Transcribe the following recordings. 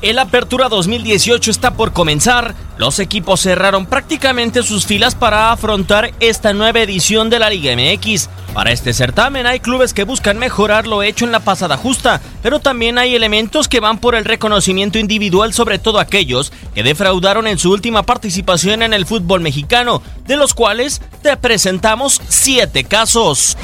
El Apertura 2018 está por comenzar. Los equipos cerraron prácticamente sus filas para afrontar esta nueva edición de la Liga MX. Para este certamen hay clubes que buscan mejorar lo hecho en la pasada justa, pero también hay elementos que van por el reconocimiento individual, sobre todo aquellos que defraudaron en su última participación en el fútbol mexicano, de los cuales te presentamos siete casos.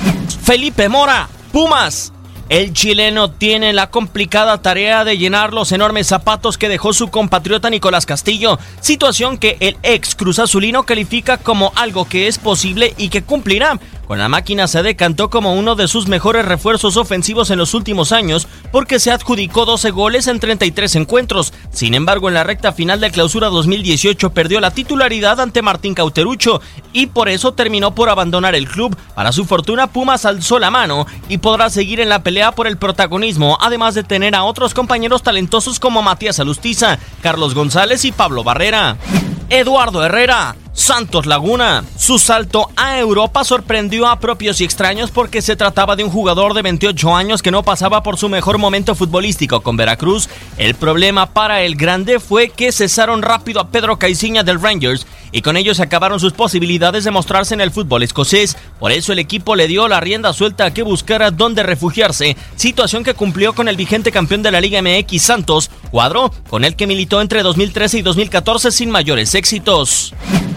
Felipe Mora, Pumas, el chileno tiene la complicada tarea de llenar los enormes zapatos que dejó su compatriota Nicolás Castillo, situación que el ex Cruz Azulino califica como algo que es posible y que cumplirá. Con la máquina se decantó como uno de sus mejores refuerzos ofensivos en los últimos años porque se adjudicó 12 goles en 33 encuentros. Sin embargo, en la recta final de clausura 2018 perdió la titularidad ante Martín Cauterucho y por eso terminó por abandonar el club. Para su fortuna, Pumas alzó la mano y podrá seguir en la pelea por el protagonismo, además de tener a otros compañeros talentosos como Matías Alustiza, Carlos González y Pablo Barrera. Eduardo Herrera, Santos Laguna. Su salto a Europa sorprendió a propios y extraños porque se trataba de un jugador de 28 años que no pasaba por su mejor momento futbolístico con Veracruz. El problema para el grande fue que cesaron rápido a Pedro Caiciña del Rangers y con ello se acabaron sus posibilidades de mostrarse en el fútbol escocés. Por eso el equipo le dio la rienda suelta a que buscara dónde refugiarse, situación que cumplió con el vigente campeón de la Liga MX Santos, cuadro con el que militó entre 2013 y 2014 sin mayores éxitos.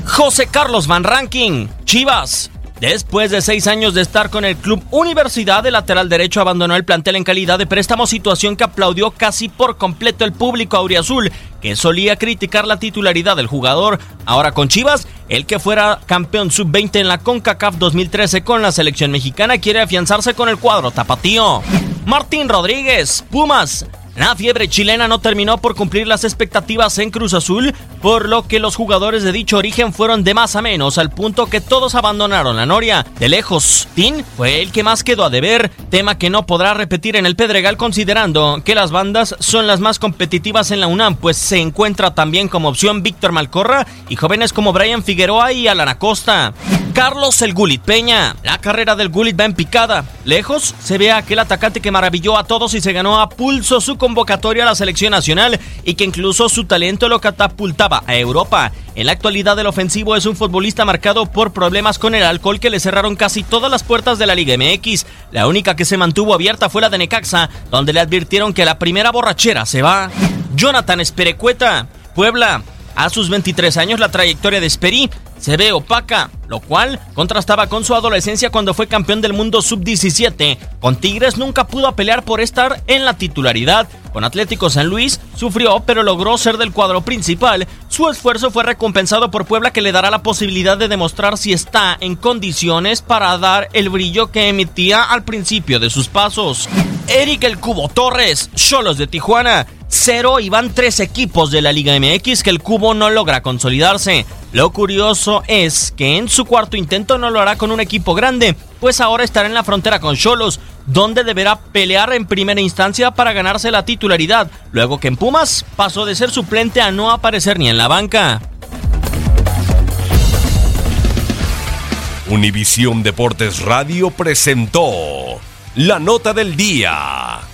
José Carlos Van Ranking, Chivas. Después de seis años de estar con el club Universidad, de lateral derecho abandonó el plantel en calidad de préstamo, situación que aplaudió casi por completo el público auriazul, que solía criticar la titularidad del jugador. Ahora con Chivas, el que fuera campeón sub-20 en la CONCACAF 2013 con la selección mexicana quiere afianzarse con el cuadro tapatío. Martín Rodríguez, Pumas. La fiebre chilena no terminó por cumplir las expectativas en Cruz Azul, por lo que los jugadores de dicho origen fueron de más a menos, al punto que todos abandonaron la Noria. De lejos, Tin fue el que más quedó a deber, tema que no podrá repetir en el Pedregal considerando que las bandas son las más competitivas en la UNAM, pues se encuentra también como opción Víctor Malcorra y jóvenes como Brian Figueroa y Alan Acosta. Carlos el Gulit Peña. La carrera del Gulit va en picada. Lejos se ve a aquel atacante que maravilló a todos y se ganó a pulso su convocatoria a la selección nacional y que incluso su talento lo catapultaba a Europa. En la actualidad el ofensivo es un futbolista marcado por problemas con el alcohol que le cerraron casi todas las puertas de la Liga MX. La única que se mantuvo abierta fue la de Necaxa, donde le advirtieron que la primera borrachera se va. Jonathan Esperecueta, Puebla. A sus 23 años la trayectoria de Esperi se ve opaca, lo cual contrastaba con su adolescencia cuando fue campeón del mundo sub-17. Con Tigres nunca pudo pelear por estar en la titularidad. Con Atlético San Luis sufrió, pero logró ser del cuadro principal. Su esfuerzo fue recompensado por Puebla que le dará la posibilidad de demostrar si está en condiciones para dar el brillo que emitía al principio de sus pasos. Eric el Cubo Torres, Cholos de Tijuana. Cero y van tres equipos de la Liga MX que el Cubo no logra consolidarse. Lo curioso es que en su cuarto intento no lo hará con un equipo grande, pues ahora estará en la frontera con Cholos, donde deberá pelear en primera instancia para ganarse la titularidad, luego que en Pumas pasó de ser suplente a no aparecer ni en la banca. Univisión Deportes Radio presentó la nota del día.